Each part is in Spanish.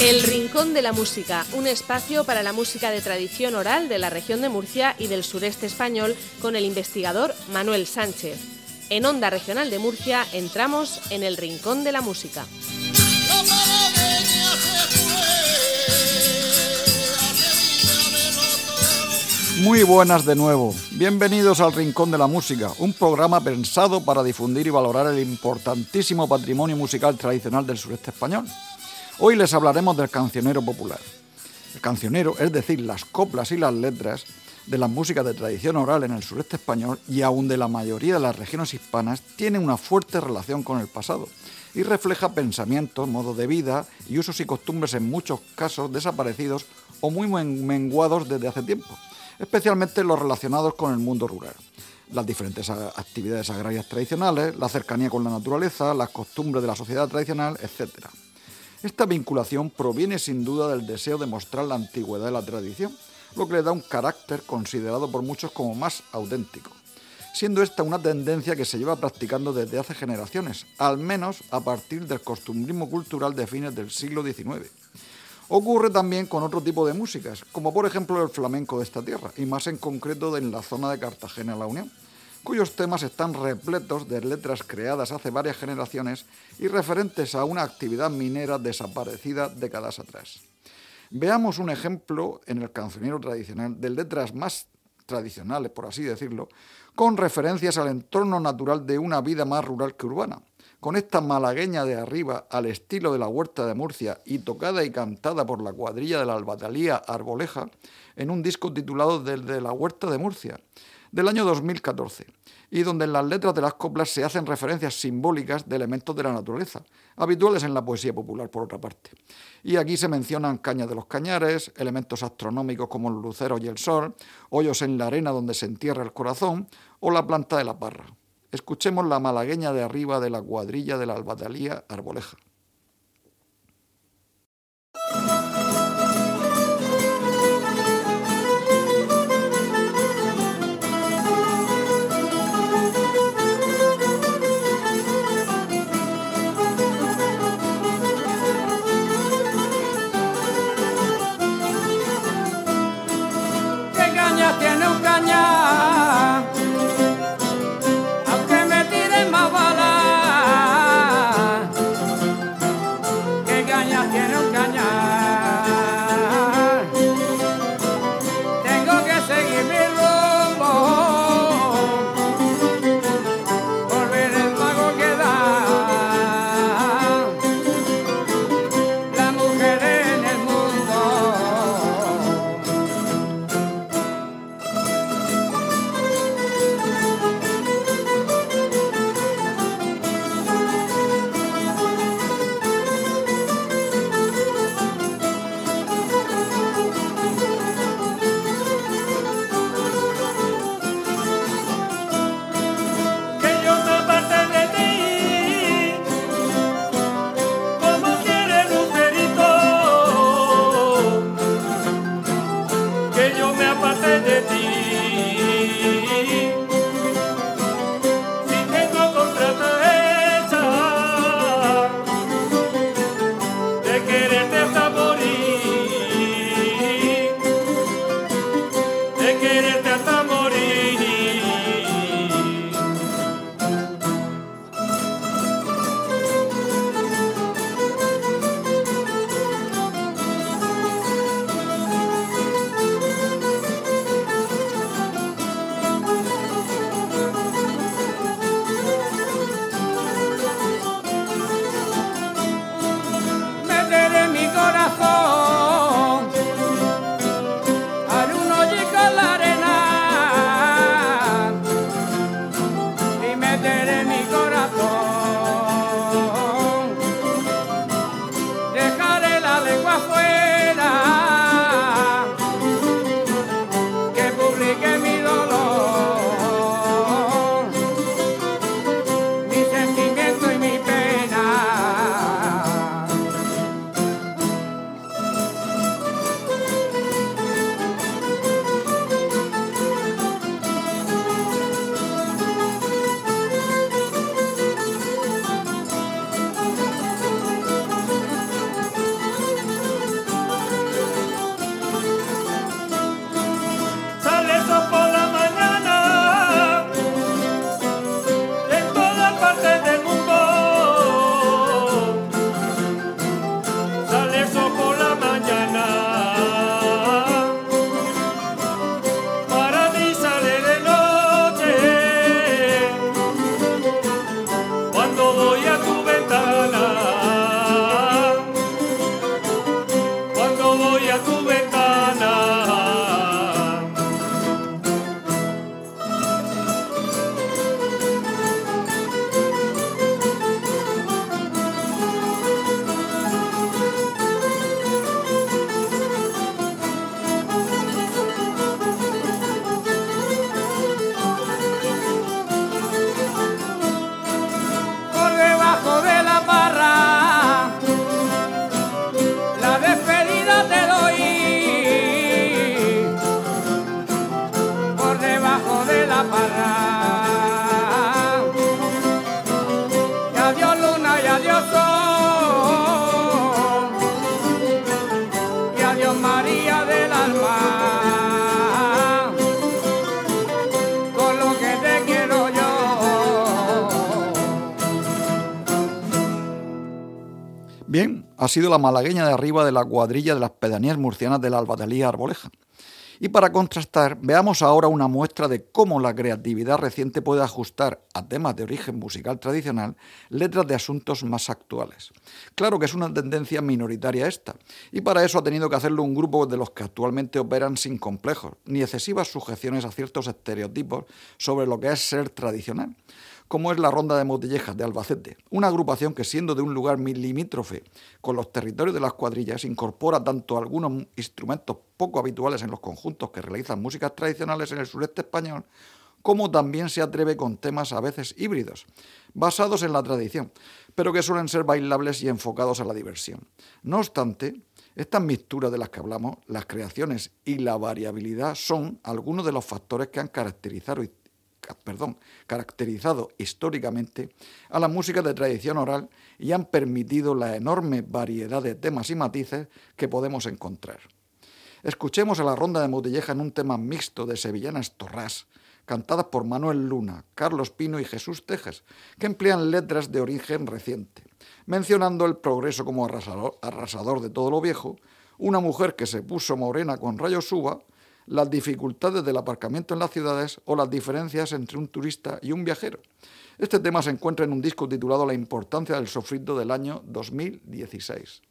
El Rincón de la Música, un espacio para la música de tradición oral de la región de Murcia y del sureste español con el investigador Manuel Sánchez. En Onda Regional de Murcia entramos en el Rincón de la Música. Muy buenas de nuevo. Bienvenidos al Rincón de la Música, un programa pensado para difundir y valorar el importantísimo patrimonio musical tradicional del sureste español. Hoy les hablaremos del cancionero popular. El cancionero, es decir, las coplas y las letras de las músicas de tradición oral en el sureste español y aún de la mayoría de las regiones hispanas, tienen una fuerte relación con el pasado y refleja pensamientos, modos de vida y usos y costumbres en muchos casos desaparecidos o muy menguados desde hace tiempo especialmente los relacionados con el mundo rural. Las diferentes actividades agrarias tradicionales, la cercanía con la naturaleza, las costumbres de la sociedad tradicional, etc. Esta vinculación proviene sin duda del deseo de mostrar la antigüedad de la tradición, lo que le da un carácter considerado por muchos como más auténtico, siendo esta una tendencia que se lleva practicando desde hace generaciones, al menos a partir del costumbrismo cultural de fines del siglo XIX. Ocurre también con otro tipo de músicas, como por ejemplo el flamenco de esta tierra, y más en concreto en la zona de Cartagena La Unión, cuyos temas están repletos de letras creadas hace varias generaciones y referentes a una actividad minera desaparecida décadas atrás. Veamos un ejemplo en el cancionero tradicional de letras más tradicionales, por así decirlo, con referencias al entorno natural de una vida más rural que urbana, con esta malagueña de arriba al estilo de la Huerta de Murcia y tocada y cantada por la cuadrilla de la Albatalía Arboleja en un disco titulado Desde la Huerta de Murcia del año 2014 y donde en las letras de las coplas se hacen referencias simbólicas de elementos de la naturaleza, habituales en la poesía popular por otra parte. Y aquí se mencionan cañas de los cañares, elementos astronómicos como los luceros y el sol, hoyos en la arena donde se entierra el corazón o la planta de la parra. Escuchemos la malagueña de arriba de la cuadrilla de la albatalía Arboleja. Ha sido la malagueña de arriba de la cuadrilla de las pedanías murcianas de la Albatelía Arboleja. Y para contrastar, veamos ahora una muestra de cómo la creatividad reciente puede ajustar a temas de origen musical tradicional letras de asuntos más actuales. Claro que es una tendencia minoritaria esta, y para eso ha tenido que hacerlo un grupo de los que actualmente operan sin complejos, ni excesivas sujeciones a ciertos estereotipos sobre lo que es ser tradicional como es la Ronda de Motillejas de Albacete, una agrupación que siendo de un lugar limítrofe con los territorios de las cuadrillas incorpora tanto algunos instrumentos poco habituales en los conjuntos que realizan músicas tradicionales en el sureste español, como también se atreve con temas a veces híbridos, basados en la tradición, pero que suelen ser bailables y enfocados a la diversión. No obstante, estas mixturas de las que hablamos, las creaciones y la variabilidad son algunos de los factores que han caracterizado perdón, caracterizado históricamente a la música de tradición oral y han permitido la enorme variedad de temas y matices que podemos encontrar. Escuchemos a la ronda de Motilleja en un tema mixto de sevillanas torrás, cantadas por Manuel Luna, Carlos Pino y Jesús Tejes, que emplean letras de origen reciente, mencionando el progreso como arrasador, arrasador de todo lo viejo, una mujer que se puso morena con rayos uva las dificultades del aparcamiento en las ciudades o las diferencias entre un turista y un viajero. Este tema se encuentra en un disco titulado La importancia del sofrito del año 2016.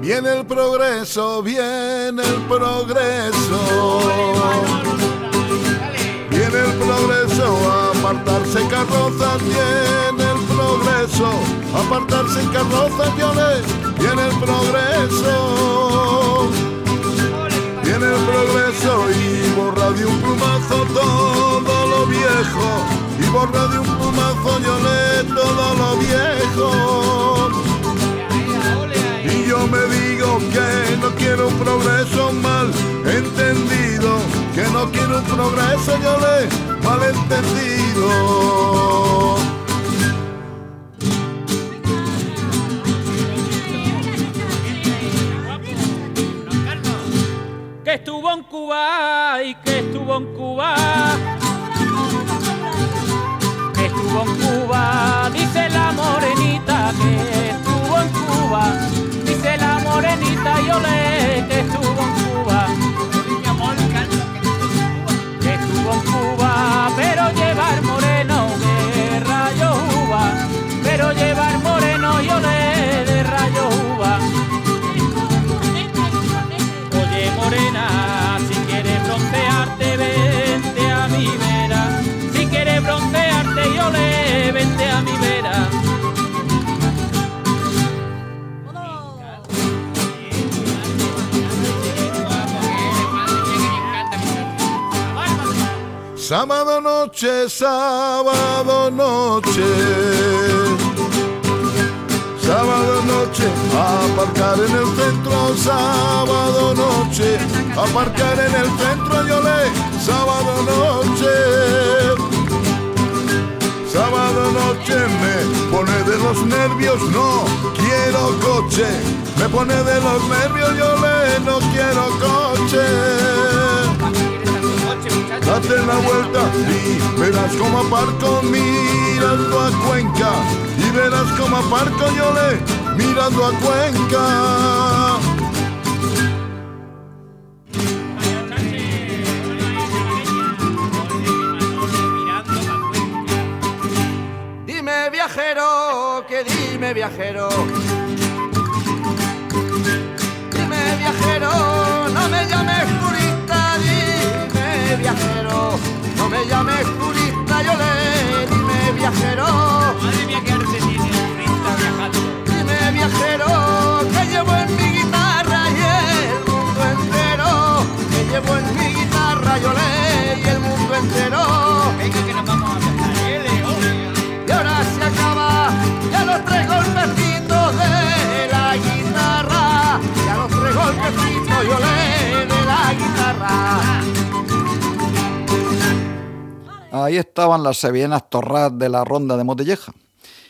Viene el progreso, viene el progreso. Viene el progreso apartarse carroza tiene el apartarse carroza tiene, tiene el progreso, tiene el progreso y borra de un plumazo todo lo viejo, y borra de un plumazo le todo lo viejo. Y yo me digo que no quiero un progreso mal entendido, que no quiero un progreso yo le malentendido. Y que estuvo en Cuba. Que estuvo en Cuba, dice la morenita que estuvo en Cuba. Dice la morenita, yo le que estuvo en Cuba. Que estuvo en Cuba pero llevar Sábado noche, sábado noche. Sábado noche, aparcar en el centro, sábado noche, aparcar en el centro, yo le, sábado noche. Sábado noche me pone de los nervios, no quiero coche. Me pone de los nervios, yo le, no quiero coche date la vuelta y verás como aparco mirando a Cuenca y verás como aparco yo le mirando a Cuenca. Dime viajero, que dime viajero. Dime viajero, viajero, no me llames turista, yo le dime viajero. Madre mía, Ahí estaban las sevillanas torras de la ronda de Motilleja.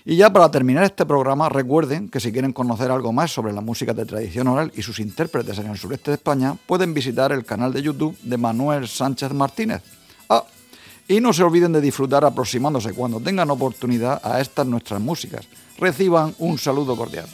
Y ya para terminar este programa, recuerden que si quieren conocer algo más sobre la música de tradición oral y sus intérpretes en el sureste de España, pueden visitar el canal de YouTube de Manuel Sánchez Martínez. Ah, y no se olviden de disfrutar aproximándose cuando tengan oportunidad a estas nuestras músicas. Reciban un saludo cordial.